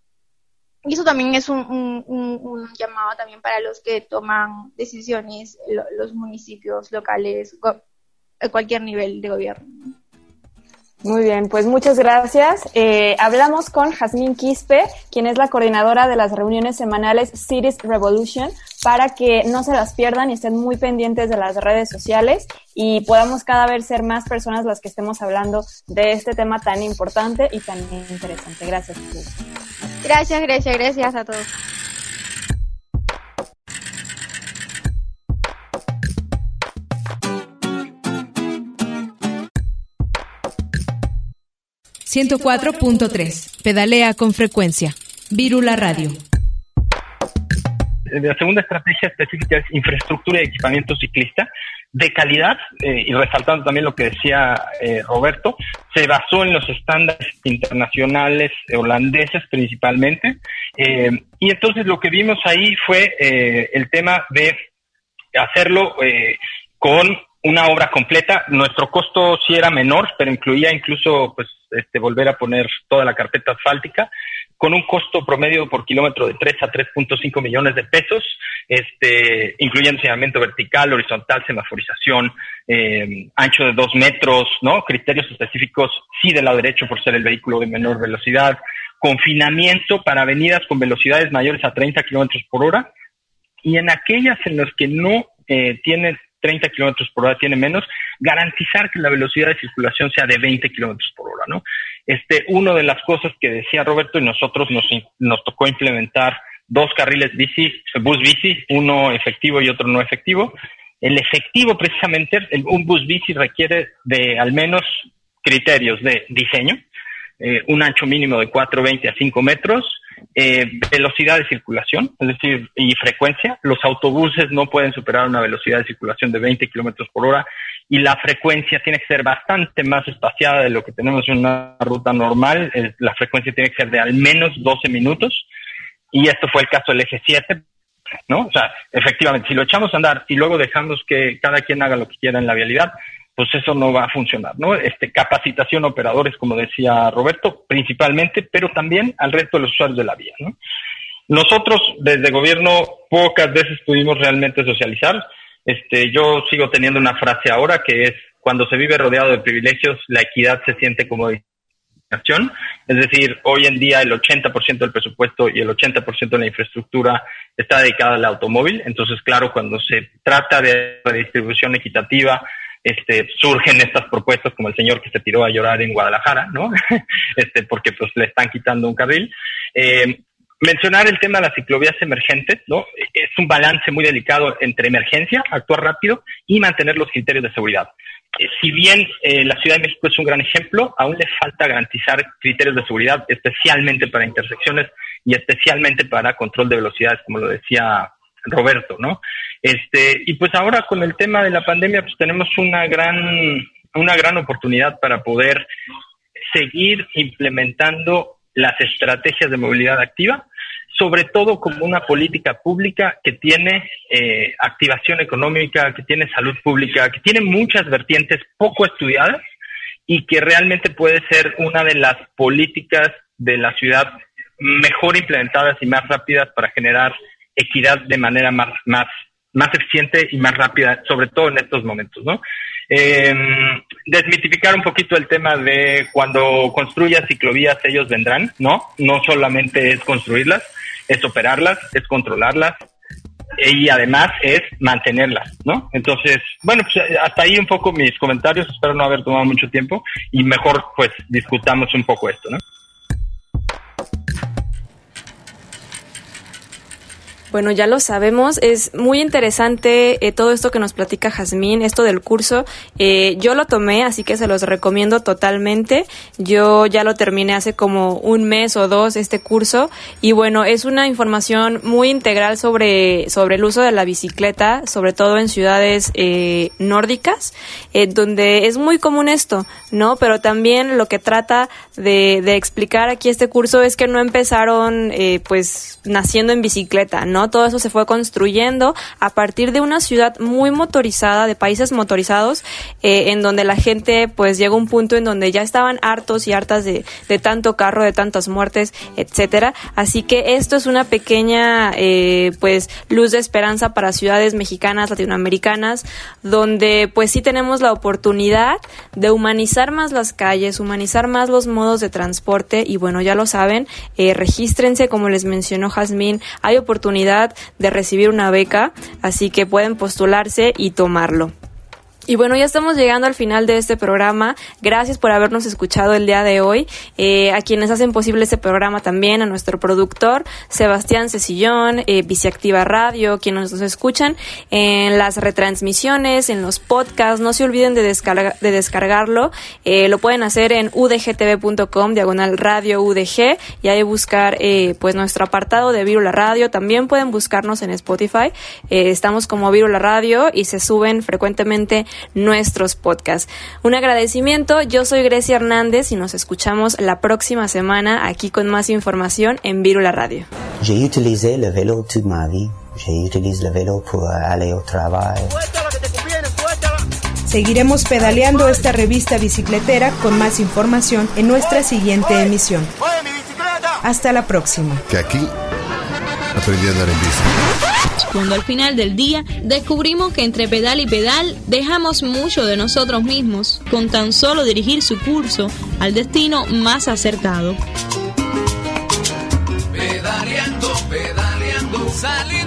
Y eso también es un, un, llamado también para los que toman decisiones, los municipios locales, a cualquier nivel de gobierno. Muy bien, pues muchas gracias. Eh, hablamos con Jazmín Quispe, quien es la coordinadora de las reuniones semanales Cities Revolution, para que no se las pierdan y estén muy pendientes de las redes sociales y podamos cada vez ser más personas las que estemos hablando de este tema tan importante y tan interesante. Gracias. Gracias, gracias, gracias a todos. 104.3. Pedalea con frecuencia. Virula Radio. La segunda estrategia específica es infraestructura y equipamiento ciclista de calidad, eh, y resaltando también lo que decía eh, Roberto, se basó en los estándares internacionales holandeses principalmente, eh, y entonces lo que vimos ahí fue el tema de hacerlo con una obra completa. Nuestro costo sí era menor, pero incluía incluso pues este, volver a poner toda la carpeta asfáltica con un costo promedio por kilómetro de 3 a 3.5 millones de pesos, este, incluyendo señalamiento vertical, horizontal, semaforización, eh, ancho de 2 metros, ¿no? Criterios específicos, sí del lado derecho por ser el vehículo de menor velocidad, confinamiento para avenidas con velocidades mayores a 30 kilómetros por hora, y en aquellas en las que no eh, tiene 30 kilómetros por hora, tiene menos, garantizar que la velocidad de circulación sea de 20 kilómetros por hora, ¿no? Este, una de las cosas que decía Roberto y nosotros nos, nos tocó implementar dos carriles bici, bus bici, uno efectivo y otro no efectivo. El efectivo, precisamente, un bus bici requiere de al menos criterios de diseño, eh, un ancho mínimo de 4,20 a 5 metros, eh, velocidad de circulación, es decir, y frecuencia. Los autobuses no pueden superar una velocidad de circulación de 20 kilómetros por hora y la frecuencia tiene que ser bastante más espaciada de lo que tenemos en una ruta normal. la frecuencia tiene que ser de al menos 12 minutos y esto fue el caso del eje 7. ¿No? O sea, efectivamente, si lo echamos a andar y luego dejamos que cada quien haga lo que quiera en la vialidad, pues eso no va a funcionar, ¿no? Este, capacitación operadores, como decía Roberto, principalmente, pero también al resto de los usuarios de la vía, ¿no? Nosotros, desde gobierno, pocas veces pudimos realmente socializar. Este, yo sigo teniendo una frase ahora que es, cuando se vive rodeado de privilegios, la equidad se siente como discriminación. Es decir, hoy en día el 80% del presupuesto y el 80% de la infraestructura está dedicada al automóvil. Entonces, claro, cuando se trata de distribución equitativa, este, surgen estas propuestas como el señor que se tiró a llorar en Guadalajara, ¿no? este, porque pues le están quitando un carril. Eh, mencionar el tema de las ciclovías emergentes, ¿no? Es un balance muy delicado entre emergencia, actuar rápido y mantener los criterios de seguridad. Eh, si bien eh, la Ciudad de México es un gran ejemplo, aún le falta garantizar criterios de seguridad, especialmente para intersecciones y especialmente para control de velocidades, como lo decía Roberto, ¿no? Este, y pues ahora con el tema de la pandemia, pues tenemos una gran, una gran oportunidad para poder seguir implementando las estrategias de movilidad activa, sobre todo como una política pública que tiene eh, activación económica, que tiene salud pública, que tiene muchas vertientes poco estudiadas y que realmente puede ser una de las políticas de la ciudad mejor implementadas y más rápidas para generar equidad de manera más, más más eficiente y más rápida, sobre todo en estos momentos, ¿no? Eh, desmitificar un poquito el tema de cuando construyas ciclovías ellos vendrán, ¿no? No solamente es construirlas, es operarlas, es controlarlas y además es mantenerlas, ¿no? Entonces, bueno, pues hasta ahí un poco mis comentarios, espero no haber tomado mucho tiempo y mejor pues discutamos un poco esto, ¿no? Bueno, ya lo sabemos, es muy interesante eh, todo esto que nos platica Jazmín, esto del curso. Eh, yo lo tomé, así que se los recomiendo totalmente. Yo ya lo terminé hace como un mes o dos este curso y bueno, es una información muy integral sobre, sobre el uso de la bicicleta, sobre todo en ciudades eh, nórdicas, donde es muy común esto, ¿no? Pero también lo que trata de, de explicar aquí este curso es que no empezaron pues naciendo en bicicleta, ¿no? Todo eso se fue construyendo a partir de una ciudad muy motorizada, de países motorizados, eh, en donde la gente pues llegó a un punto en donde ya estaban hartos y hartas de, tanto carro, de tantas muertes, etcétera. Así que esto es una pequeña eh, pues luz de esperanza para ciudades mexicanas, latinoamericanas, donde pues sí tenemos la oportunidad de humanizar más las calles, humanizar más los modos de transporte y bueno, ya lo saben, eh, regístrense, como les mencionó Jazmín, hay de recibir una beca, así que pueden postularse y tomarlo. Y bueno, ya estamos llegando al final de este programa. Gracias por habernos escuchado el día de hoy. Eh, a quienes hacen posible este programa también, a nuestro productor, Sebastián Cecillón, eh, Viciactiva Radio, quienes nos escuchan en las retransmisiones, en los podcasts. No se olviden de, de descargarlo. Eh, lo pueden hacer en udgtv.com, diagonal radio UDG, y ahí buscar eh, pues nuestro apartado de Virula Radio. También pueden buscarnos en Spotify. Eh, estamos como Virula Radio y se suben frecuentemente nuestros podcasts. Un agradecimiento, yo soy Grecia Hernández y nos escuchamos la próxima semana aquí con más información en Virula Radio. J'ai utilisé le vélo toute ma vie. J'utilise le vélo pour aller au travail. Seguiremos pedaleando esta revista bicicletera con más información en nuestra siguiente emisión. Hasta la próxima. Que aquí aprendí a andar en bici. Cuando al final del día descubrimos que entre pedal y pedal dejamos mucho de nosotros mismos con tan solo dirigir su curso al destino más acertado. Pedaleando, pedaleando, sale